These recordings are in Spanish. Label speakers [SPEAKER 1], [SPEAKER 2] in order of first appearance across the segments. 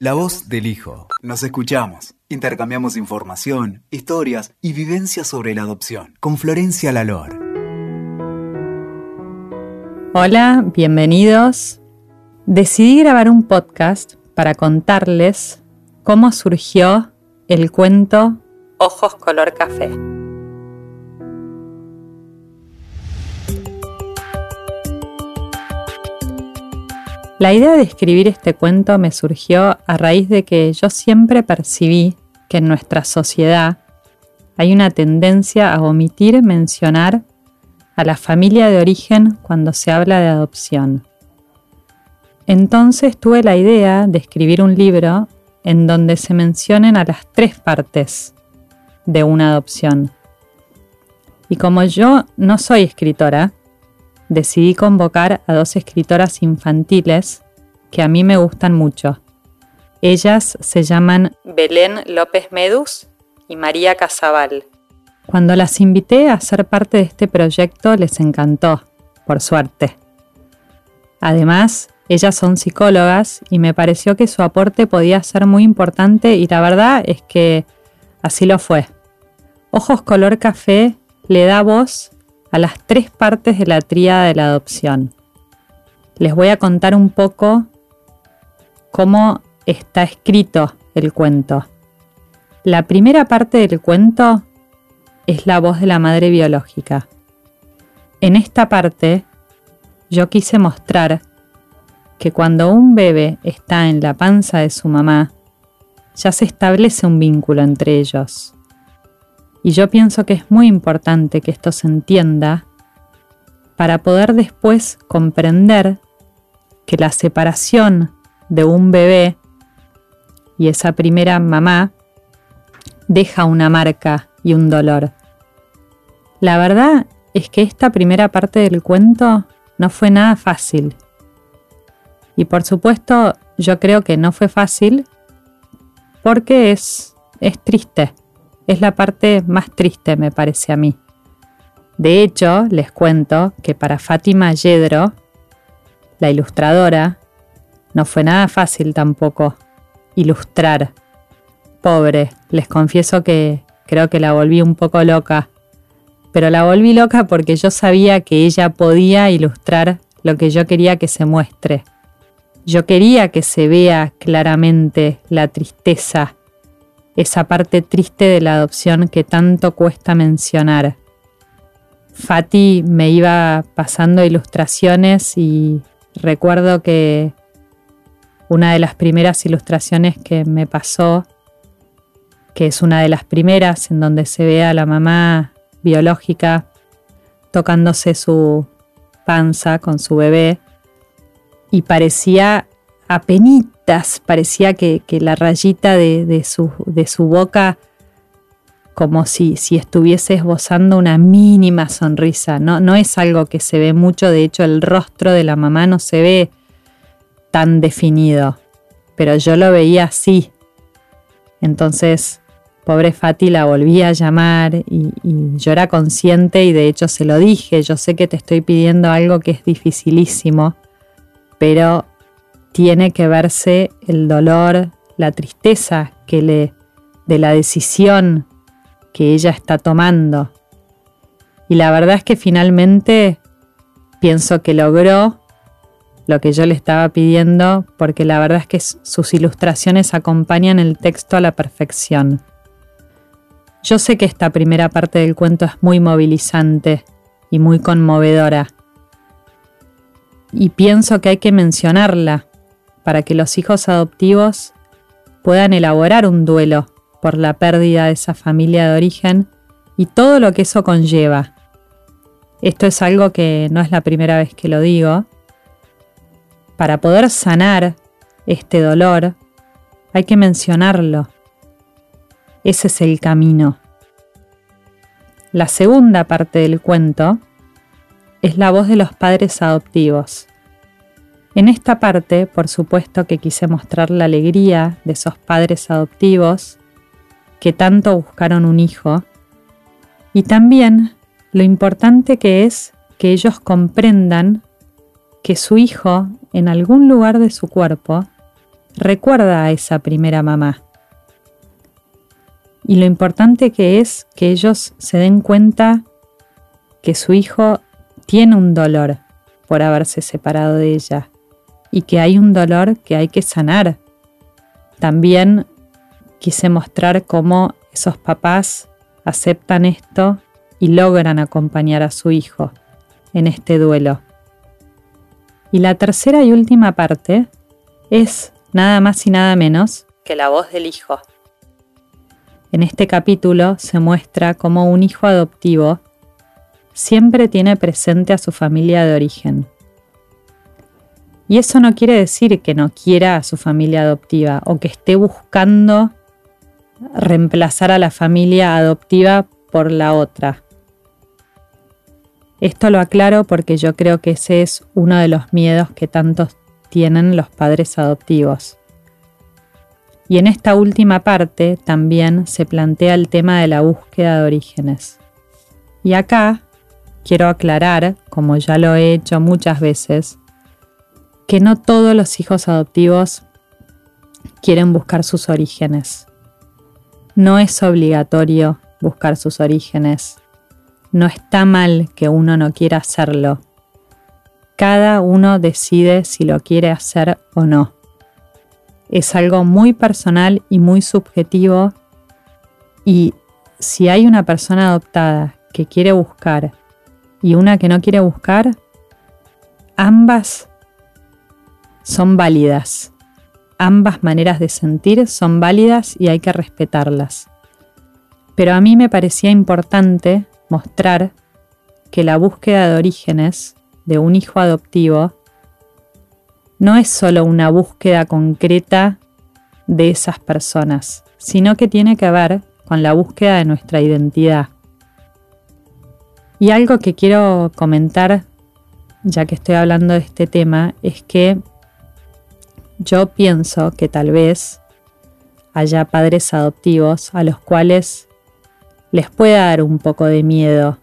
[SPEAKER 1] La voz del hijo. Nos escuchamos. Intercambiamos información, historias y vivencias sobre la adopción. Con Florencia Lalor.
[SPEAKER 2] Hola, bienvenidos. Decidí grabar un podcast para contarles cómo surgió el cuento Ojos color café. La idea de escribir este cuento me surgió a raíz de que yo siempre percibí que en nuestra sociedad hay una tendencia a omitir mencionar a la familia de origen cuando se habla de adopción. Entonces tuve la idea de escribir un libro en donde se mencionen a las tres partes de una adopción. Y como yo no soy escritora, decidí convocar a dos escritoras infantiles que a mí me gustan mucho. Ellas se llaman Belén López Medus y María Casabal. Cuando las invité a ser parte de este proyecto les encantó, por suerte. Además, ellas son psicólogas y me pareció que su aporte podía ser muy importante y la verdad es que así lo fue. Ojos color café le da voz a las tres partes de la tríada de la adopción. Les voy a contar un poco cómo está escrito el cuento. La primera parte del cuento es la voz de la madre biológica. En esta parte yo quise mostrar que cuando un bebé está en la panza de su mamá, ya se establece un vínculo entre ellos. Y yo pienso que es muy importante que esto se entienda para poder después comprender que la separación de un bebé y esa primera mamá deja una marca y un dolor. La verdad es que esta primera parte del cuento no fue nada fácil. Y por supuesto yo creo que no fue fácil porque es, es triste es la parte más triste, me parece a mí. De hecho, les cuento que para Fátima Yedro, la ilustradora, no fue nada fácil tampoco ilustrar. Pobre, les confieso que creo que la volví un poco loca. Pero la volví loca porque yo sabía que ella podía ilustrar lo que yo quería que se muestre. Yo quería que se vea claramente la tristeza esa parte triste de la adopción que tanto cuesta mencionar. Fati me iba pasando ilustraciones y recuerdo que una de las primeras ilustraciones que me pasó, que es una de las primeras en donde se ve a la mamá biológica tocándose su panza con su bebé y parecía parecía que, la rayita de, su, boca, como si, si, estuviese esbozando una mínima sonrisa. No, no es algo que se ve mucho, de hecho el rostro de la mamá no se ve tan definido, pero yo lo veía así. Entonces, pobre Fati la volví a llamar y, y, yo era consciente y de hecho se lo dije, yo sé que te estoy pidiendo algo que es dificilísimo, pero tiene que verse el dolor, la tristeza que le de la decisión que ella está tomando. Y la verdad es que finalmente pienso que logró lo que yo le estaba pidiendo porque la verdad es que sus ilustraciones acompañan el texto a la perfección. Yo sé que esta primera parte del cuento es muy movilizante y muy conmovedora. Y pienso que hay que mencionarla para que los hijos adoptivos puedan elaborar un duelo por la pérdida de esa familia de origen y todo lo que eso conlleva. Esto es algo que no es la primera vez que lo digo. Para poder sanar este dolor, hay que mencionarlo. Ese es el camino. La segunda parte del cuento es la voz de los padres adoptivos. En esta parte, por supuesto que quise mostrar la alegría de esos padres adoptivos que tanto buscaron un hijo y también lo importante que es que ellos comprendan que su hijo en algún lugar de su cuerpo recuerda a esa primera mamá. Y lo importante que es que ellos se den cuenta que su hijo tiene un dolor por haberse separado de ella y que hay un dolor que hay que sanar. También quise mostrar cómo esos papás aceptan esto y logran acompañar a su hijo en este duelo. Y la tercera y última parte es nada más y nada menos que la voz del hijo. En este capítulo se muestra cómo un hijo adoptivo siempre tiene presente a su familia de origen. Y eso no quiere decir que no quiera a su familia adoptiva o que esté buscando reemplazar a la familia adoptiva por la otra. Esto lo aclaro porque yo creo que ese es uno de los miedos que tantos tienen los padres adoptivos. Y en esta última parte también se plantea el tema de la búsqueda de orígenes. Y acá quiero aclarar, como ya lo he hecho muchas veces, que no todos los hijos adoptivos quieren buscar sus orígenes. No es obligatorio buscar sus orígenes. No está mal que uno no quiera hacerlo. Cada uno decide si lo quiere hacer o no. Es algo muy personal y muy subjetivo y si hay una persona adoptada que quiere buscar y una que no quiere buscar, ambas son válidas. Ambas maneras de sentir son válidas y hay que respetarlas. Pero a mí me parecía importante mostrar que la búsqueda de orígenes de un hijo adoptivo no es solo una búsqueda concreta de esas personas, sino que tiene que ver con la búsqueda de nuestra identidad. Y algo que quiero comentar, ya que estoy hablando de este tema, es que yo pienso que tal vez haya padres adoptivos a los cuales les pueda dar un poco de miedo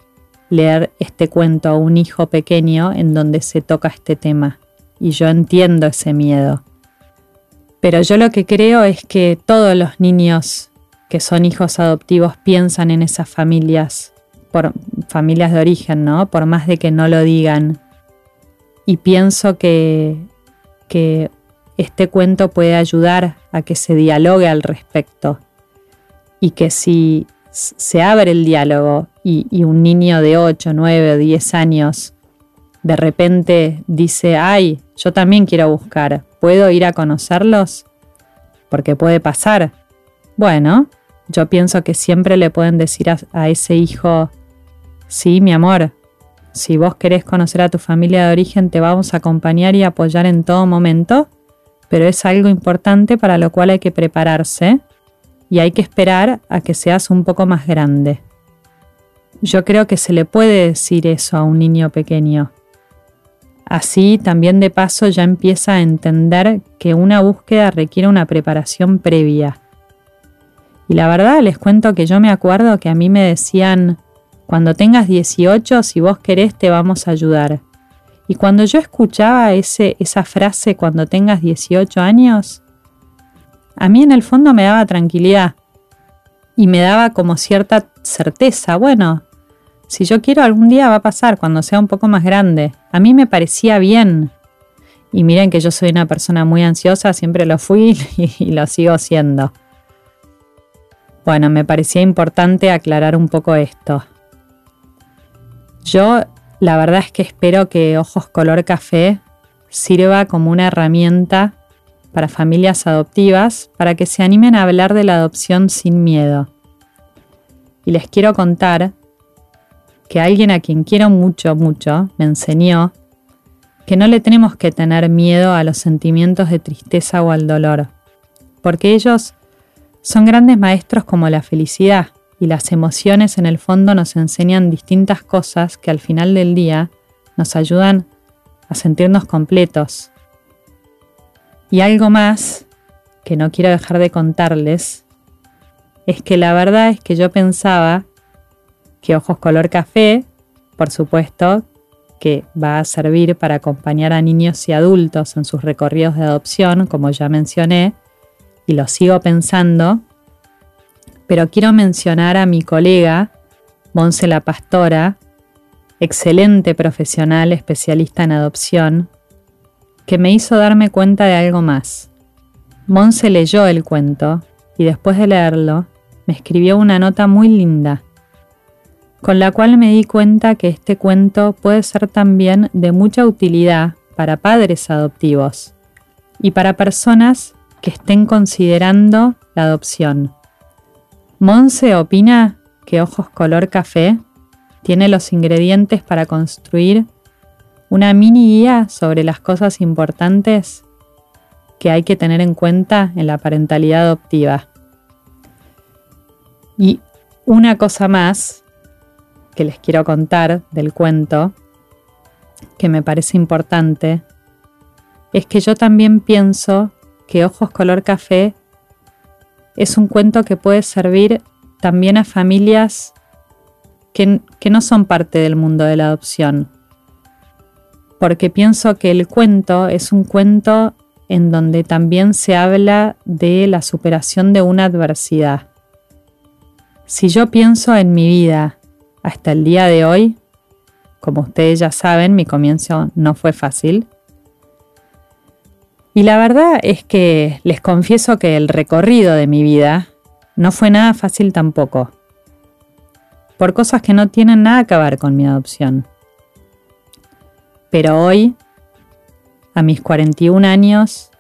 [SPEAKER 2] leer este cuento a un hijo pequeño en donde se toca este tema. Y yo entiendo ese miedo. Pero yo lo que creo es que todos los niños que son hijos adoptivos piensan en esas familias, por familias de origen, ¿no? Por más de que no lo digan. Y pienso que, que este cuento puede ayudar a que se dialogue al respecto y que si se abre el diálogo y, un niño de 8, 9 o 10 años de repente dice, ay, yo también quiero buscar, ¿puedo ir a conocerlos? Porque puede pasar. Bueno, yo pienso que siempre le pueden decir a ese hijo, sí, mi amor, si vos querés conocer a tu familia de origen, te vamos a acompañar y apoyar en todo momento pero es algo importante para lo cual hay que prepararse y hay que esperar a que seas un poco más grande. Yo creo que se le puede decir eso a un niño pequeño. Así también de paso ya empieza a entender que una búsqueda requiere una preparación previa. Y la verdad les cuento que yo me acuerdo que a mí me decían, cuando tengas 18, si vos querés te vamos a ayudar. Y cuando yo escuchaba ese, esa frase cuando tengas 18 años, a mí en el fondo me daba tranquilidad y me daba como cierta certeza, bueno, si yo quiero algún día va a pasar cuando sea un poco más grande. A mí me parecía bien. Y miren que yo soy una persona muy ansiosa, siempre lo fui y, lo sigo siendo. Bueno, me parecía importante aclarar un poco esto. Yo la verdad es que espero que Ojos Color Café sirva como una herramienta para familias adoptivas para que se animen a hablar de la adopción sin miedo. Y les quiero contar que alguien a quien quiero mucho, mucho, me enseñó que no le tenemos que tener miedo a los sentimientos de tristeza o al dolor, porque ellos son grandes maestros como la felicidad y las emociones en el fondo nos enseñan distintas cosas que al final del día nos ayudan a sentirnos completos. Y algo más que no quiero dejar de contarles es que la verdad es que yo pensaba que ojos color café, por supuesto, que va a servir para acompañar a niños y adultos en sus recorridos de adopción, como ya mencioné, y lo sigo pensando, pero quiero mencionar a mi colega, Monse la Pastora, excelente profesional especialista en adopción, que me hizo darme cuenta de algo más. Monse leyó el cuento y después de leerlo me escribió una nota muy linda, con la cual me di cuenta que este cuento puede ser también de mucha utilidad para padres adoptivos y para personas que estén considerando la adopción. Monse opina que Ojos Color Café tiene los ingredientes para construir una mini guía sobre las cosas importantes que hay que tener en cuenta en la parentalidad adoptiva. Y una cosa más que les quiero contar del cuento, que me parece importante, es que yo también pienso que Ojos color café es un cuento que puede servir también a familias que, no son parte del mundo de la adopción. Porque pienso que el cuento es un cuento en donde también se habla de la superación de una adversidad. Si yo pienso en mi vida hasta el día de hoy, como ustedes ya saben, mi comienzo no fue fácil. Y la verdad es que les confieso que el recorrido de mi vida no fue nada fácil tampoco, por cosas que no tienen nada que ver con mi adopción. Pero hoy a mis 41 años,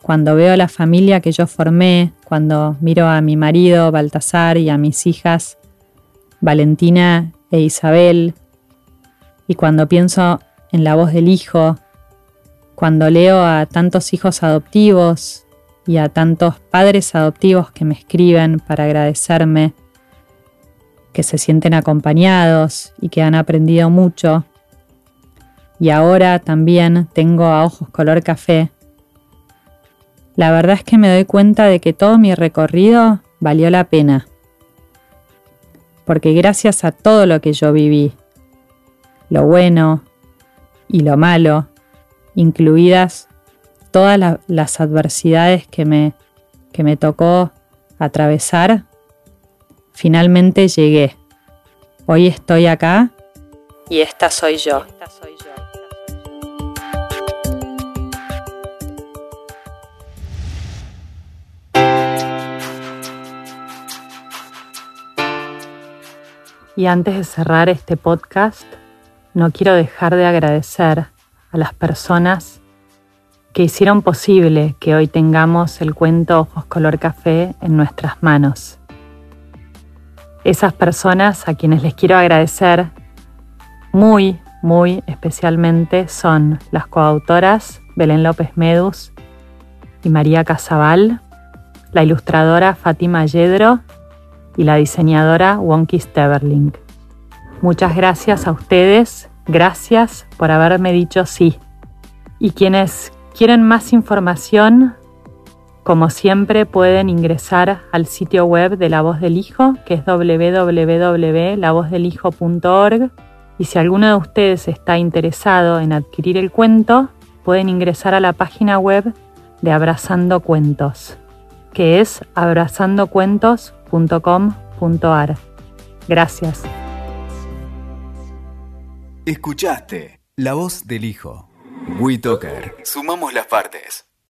[SPEAKER 2] cuando veo a la familia que yo formé, cuando miro a mi marido Baltasar y a mis hijas Valentina e Isabel, y cuando pienso en la voz del hijo, cuando leo a tantos hijos adoptivos y a tantos padres adoptivos que me escriben para agradecerme, que se sienten acompañados y que han aprendido mucho, y ahora también tengo a ojos color café. La verdad es que me doy cuenta de que todo mi recorrido valió la pena. Porque gracias a todo lo que yo viví, lo bueno y lo malo, incluidas todas las adversidades que me, que me tocó atravesar, finalmente llegué. Hoy estoy acá y esta soy yo. Y antes de cerrar este podcast, no quiero dejar de agradecer a las personas que hicieron posible que hoy tengamos el cuento Ojos Color Café en nuestras manos. Esas personas a quienes les quiero agradecer muy, muy especialmente son las coautoras Belén López Medus y María Casabal, la ilustradora Fátima Yedro y la diseñadora Wonky Steverling. Muchas gracias a ustedes, gracias por haberme dicho sí. Y quienes quieren más información, como siempre pueden ingresar al sitio web de La Voz del Hijo, que es www.lavozdelhijo.org. Y si alguno de ustedes está interesado en adquirir el cuento, pueden ingresar a la página web de Abrazando Cuentos, que es abrazandocuentos.com .com.ar. Gracias.
[SPEAKER 1] Escuchaste La Voz del Hijo. WeToker. Sumamos las partes.